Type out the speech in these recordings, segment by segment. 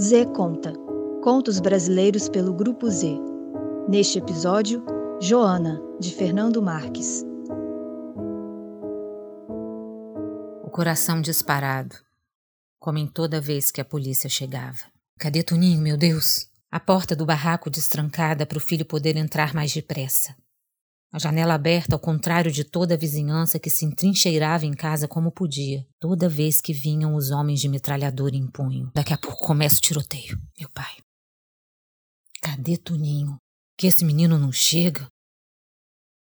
Z Conta Contos brasileiros pelo Grupo Z. Neste episódio, Joana, de Fernando Marques. O coração disparado, como em toda vez que a polícia chegava. Cadê Toninho, meu Deus? A porta do barraco destrancada para o filho poder entrar mais depressa. A janela aberta, ao contrário de toda a vizinhança que se entrincheirava em casa como podia, toda vez que vinham os homens de metralhadora em punho. Daqui a pouco começa o tiroteio. Meu pai. Cadê Toninho? Que esse menino não chega?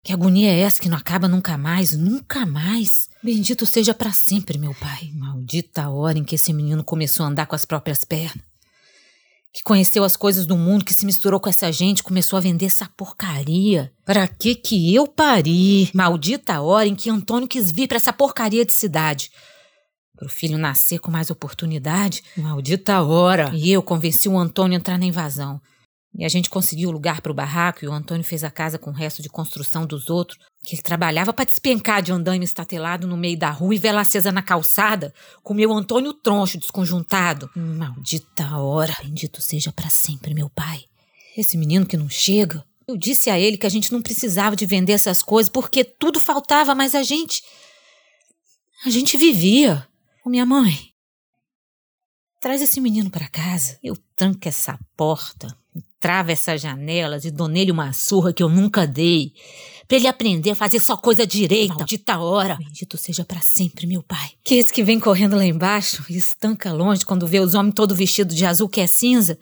Que agonia é essa que não acaba nunca mais, nunca mais? Bendito seja para sempre, meu pai. Maldita a hora em que esse menino começou a andar com as próprias pernas que conheceu as coisas do mundo, que se misturou com essa gente, começou a vender essa porcaria. Pra que que eu pari? Maldita hora em que Antônio quis vir para essa porcaria de cidade. Pro filho nascer com mais oportunidade. Maldita hora. E eu convenci o Antônio a entrar na invasão. E a gente conseguiu lugar para o barraco e o Antônio fez a casa com o resto de construção dos outros, que ele trabalhava para despencar de andaime estatelado no meio da rua e vela acesa na calçada, com meu Antônio troncho desconjuntado. Maldita hora! Bendito seja para sempre, meu pai. Esse menino que não chega. Eu disse a ele que a gente não precisava de vender essas coisas porque tudo faltava, mas a gente. A gente vivia. Ô, minha mãe, traz esse menino para casa. Eu tranco essa porta, trava essas janelas e dou nele uma surra que eu nunca dei. Pra ele aprender a fazer só coisa direita. Maldita hora. Bendito seja para sempre, meu pai. Que esse que vem correndo lá embaixo e estanca longe quando vê os homens todo vestido de azul que é cinza,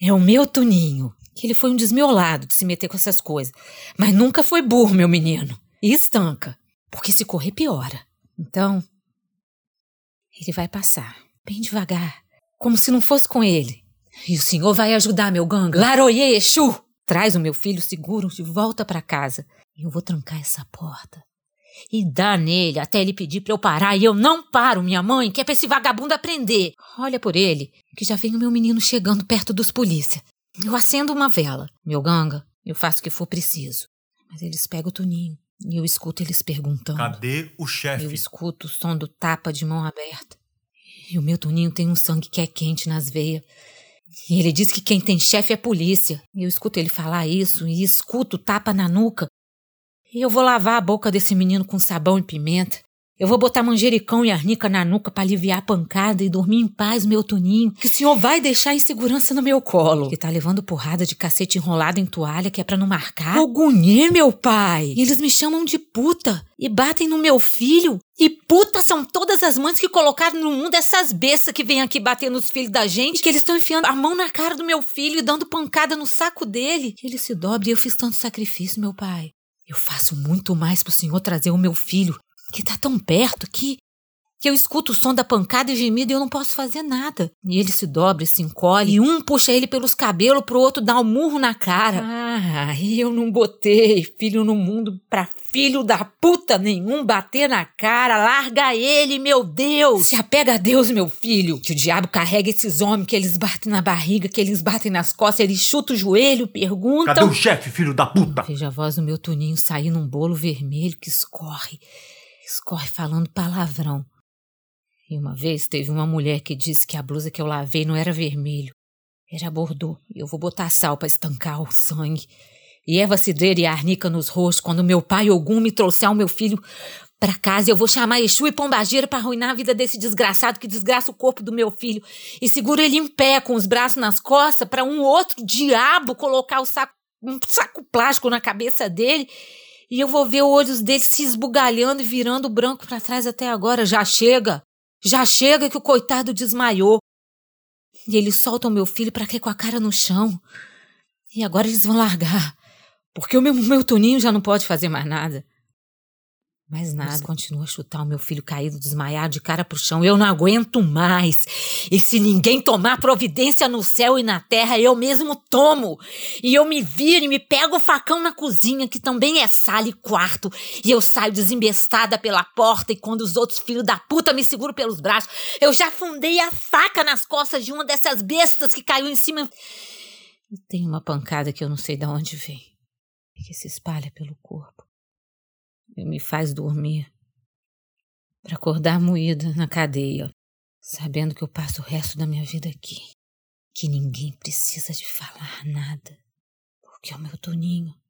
é o meu Tuninho. Que ele foi um desmiolado de se meter com essas coisas. Mas nunca foi burro, meu menino. E estanca. Porque se correr, piora. Então, ele vai passar, bem devagar, como se não fosse com ele. E o senhor vai ajudar, meu ganga? Laroye, Exu! Traz o meu filho seguro de volta para casa. Eu vou trancar essa porta. E dá nele até ele pedir para eu parar. E eu não paro, minha mãe, que é pra esse vagabundo aprender. Olha por ele, que já vem o meu menino chegando perto dos polícia. Eu acendo uma vela. Meu ganga, eu faço o que for preciso. Mas eles pegam o Toninho. E eu escuto eles perguntando. Cadê o chefe? Eu escuto o som do tapa de mão aberta. E o meu Toninho tem um sangue que é quente nas veias. E ele diz que quem tem chefe é polícia. Eu escuto ele falar isso e escuto tapa na nuca. E eu vou lavar a boca desse menino com sabão e pimenta. Eu vou botar manjericão e arnica na nuca para aliviar a pancada e dormir em paz, meu Toninho, que o senhor vai deixar em segurança no meu colo. Que tá levando porrada de cacete enrolado em toalha que é para não marcar. Ogunhê, meu pai! Eles me chamam de puta e batem no meu filho. E puta são todas as mães que colocaram no mundo essas bestas que vêm aqui bater nos filhos da gente, que eles estão enfiando a mão na cara do meu filho e dando pancada no saco dele. Que ele se dobre e eu fiz tanto sacrifício, meu pai. Eu faço muito mais pro senhor trazer o meu filho que tá tão perto que que eu escuto o som da pancada e gemido e eu não posso fazer nada. E ele se dobra e se encolhe, e um puxa ele pelos cabelos pro outro dar um murro na cara. Ah, e eu não botei filho no mundo pra filho da puta nenhum bater na cara. Larga ele, meu Deus! Se apega a Deus, meu filho. Que o diabo carrega esses homens, que eles batem na barriga, que eles batem nas costas, eles chutam o joelho, perguntam. Cadê o chefe, filho da puta? Veja a voz do meu Toninho sair num bolo vermelho que escorre escorre falando palavrão. E uma vez teve uma mulher que disse que a blusa que eu lavei não era vermelho, era bordô. E eu vou botar sal para estancar o sangue. E erva cidreira e arnica nos rostos quando meu pai Ogum me trouxer o meu filho para casa. Eu vou chamar Exu e Pombagira para arruinar a vida desse desgraçado que desgraça o corpo do meu filho. E seguro ele em pé com os braços nas costas para um outro diabo colocar o saco, um saco plástico na cabeça dele e eu vou ver os olhos dele se esbugalhando e virando branco para trás até agora. Já chega! Já chega que o coitado desmaiou. E eles soltam meu filho para cair com a cara no chão. E agora eles vão largar. Porque o meu, meu Toninho já não pode fazer mais nada. Mas nada, continua a chutar o meu filho caído, desmaiado, de cara pro chão. Eu não aguento mais. E se ninguém tomar providência no céu e na terra, eu mesmo tomo. E eu me viro e me pego o facão na cozinha, que também é sala e quarto. E eu saio desembestada pela porta. E quando os outros filhos da puta me seguram pelos braços, eu já fundei a faca nas costas de uma dessas bestas que caiu em cima. E tem uma pancada que eu não sei de onde vem. Que se espalha pelo corpo e me faz dormir para acordar moída na cadeia, sabendo que eu passo o resto da minha vida aqui. que ninguém precisa de falar nada, porque o meu Toninho.